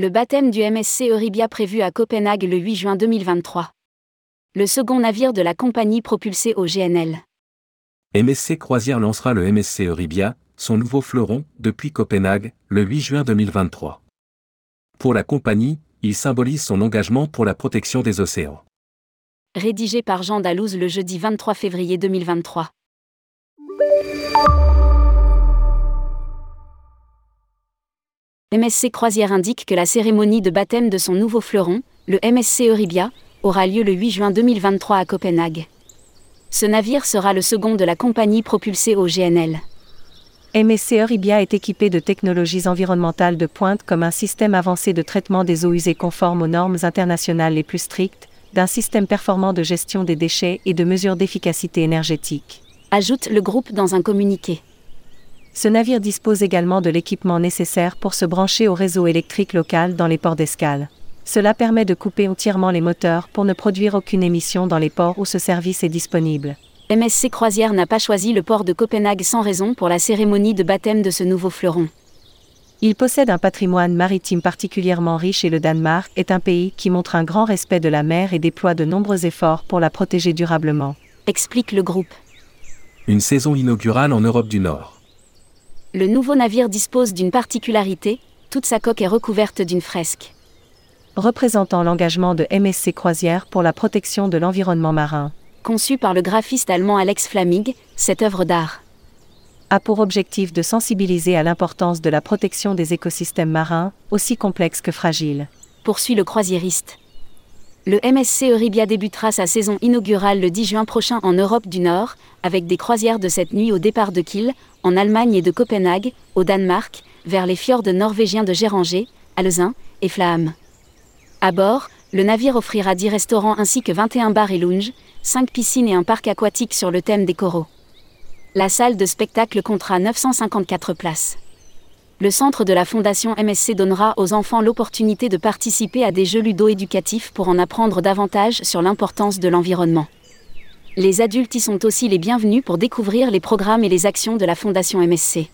Le baptême du MSC Euribia prévu à Copenhague le 8 juin 2023. Le second navire de la compagnie propulsé au GNL. MSC Croisière lancera le MSC Euribia, son nouveau fleuron, depuis Copenhague, le 8 juin 2023. Pour la compagnie, il symbolise son engagement pour la protection des océans. Rédigé par Jean Dalouse le jeudi 23 février 2023. MSC Croisière indique que la cérémonie de baptême de son nouveau fleuron, le MSC Euribia, aura lieu le 8 juin 2023 à Copenhague. Ce navire sera le second de la compagnie propulsée au GNL. MSC Euribia est équipé de technologies environnementales de pointe comme un système avancé de traitement des eaux usées conforme aux normes internationales les plus strictes, d'un système performant de gestion des déchets et de mesures d'efficacité énergétique. Ajoute le groupe dans un communiqué. Ce navire dispose également de l'équipement nécessaire pour se brancher au réseau électrique local dans les ports d'escale. Cela permet de couper entièrement les moteurs pour ne produire aucune émission dans les ports où ce service est disponible. MSC Croisière n'a pas choisi le port de Copenhague sans raison pour la cérémonie de baptême de ce nouveau fleuron. Il possède un patrimoine maritime particulièrement riche et le Danemark est un pays qui montre un grand respect de la mer et déploie de nombreux efforts pour la protéger durablement. Explique le groupe. Une saison inaugurale en Europe du Nord. Le nouveau navire dispose d'une particularité, toute sa coque est recouverte d'une fresque. Représentant l'engagement de MSC Croisière pour la protection de l'environnement marin. Conçu par le graphiste allemand Alex Flamig, cette œuvre d'art a pour objectif de sensibiliser à l'importance de la protection des écosystèmes marins, aussi complexes que fragiles. Poursuit le croisiériste. Le MSC Euribia débutera sa saison inaugurale le 10 juin prochain en Europe du Nord, avec des croisières de cette nuit au départ de Kiel, en Allemagne et de Copenhague, au Danemark, vers les fjords norvégiens de Géranger, Alezin et Flamme. À bord, le navire offrira 10 restaurants ainsi que 21 bars et lounges, 5 piscines et un parc aquatique sur le thème des coraux. La salle de spectacle comptera 954 places. Le centre de la Fondation MSC donnera aux enfants l'opportunité de participer à des jeux ludo-éducatifs pour en apprendre davantage sur l'importance de l'environnement. Les adultes y sont aussi les bienvenus pour découvrir les programmes et les actions de la Fondation MSC.